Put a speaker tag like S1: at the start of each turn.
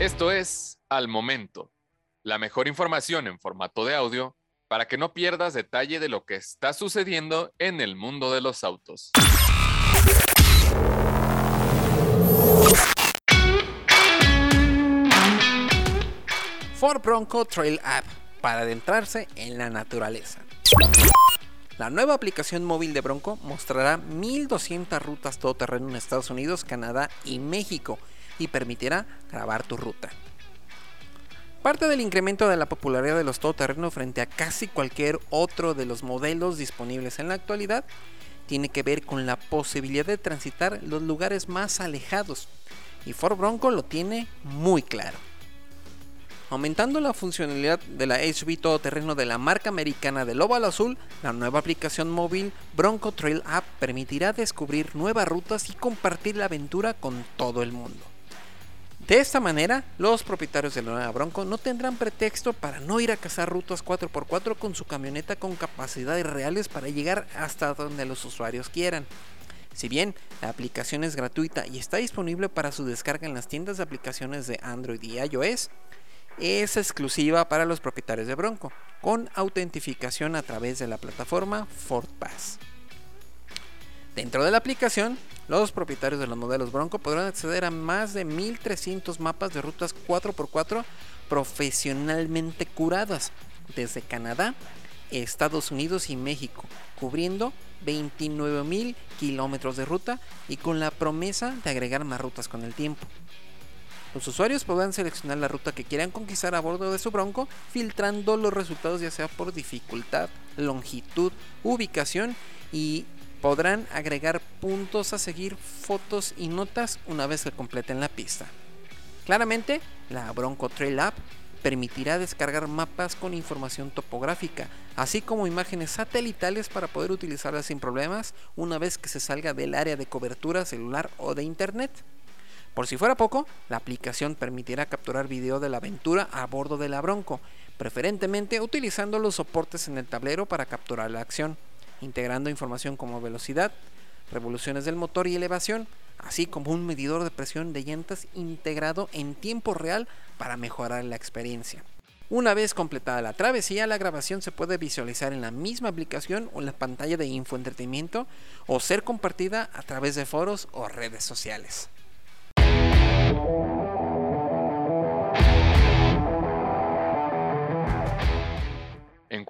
S1: Esto es Al Momento, la mejor información en formato de audio para que no pierdas detalle de lo que está sucediendo en el mundo de los autos.
S2: Ford Bronco Trail App para adentrarse en la naturaleza. La nueva aplicación móvil de Bronco mostrará 1200 rutas todoterreno en Estados Unidos, Canadá y México y permitirá grabar tu ruta. Parte del incremento de la popularidad de los todoterrenos frente a casi cualquier otro de los modelos disponibles en la actualidad tiene que ver con la posibilidad de transitar los lugares más alejados y Ford Bronco lo tiene muy claro. Aumentando la funcionalidad de la SUV todoterreno de la marca americana del óvalo azul, la nueva aplicación móvil Bronco Trail App permitirá descubrir nuevas rutas y compartir la aventura con todo el mundo. De esta manera, los propietarios de la nueva Bronco no tendrán pretexto para no ir a cazar rutas 4x4 con su camioneta con capacidades reales para llegar hasta donde los usuarios quieran. Si bien la aplicación es gratuita y está disponible para su descarga en las tiendas de aplicaciones de Android y iOS, es exclusiva para los propietarios de Bronco, con autentificación a través de la plataforma FordPass. Dentro de la aplicación, los propietarios de los modelos Bronco podrán acceder a más de 1300 mapas de rutas 4x4 profesionalmente curadas desde Canadá, Estados Unidos y México, cubriendo 29.000 kilómetros de ruta y con la promesa de agregar más rutas con el tiempo. Los usuarios podrán seleccionar la ruta que quieran conquistar a bordo de su Bronco, filtrando los resultados ya sea por dificultad, longitud, ubicación y podrán agregar puntos a seguir, fotos y notas una vez que completen la pista. Claramente, la Bronco Trail App permitirá descargar mapas con información topográfica, así como imágenes satelitales para poder utilizarlas sin problemas una vez que se salga del área de cobertura celular o de internet. Por si fuera poco, la aplicación permitirá capturar video de la aventura a bordo de la Bronco, preferentemente utilizando los soportes en el tablero para capturar la acción, integrando información como velocidad, revoluciones del motor y elevación, así como un medidor de presión de llantas integrado en tiempo real para mejorar la experiencia. Una vez completada la travesía, la grabación se puede visualizar en la misma aplicación o en la pantalla de infoentretenimiento o ser compartida a través de foros o redes sociales.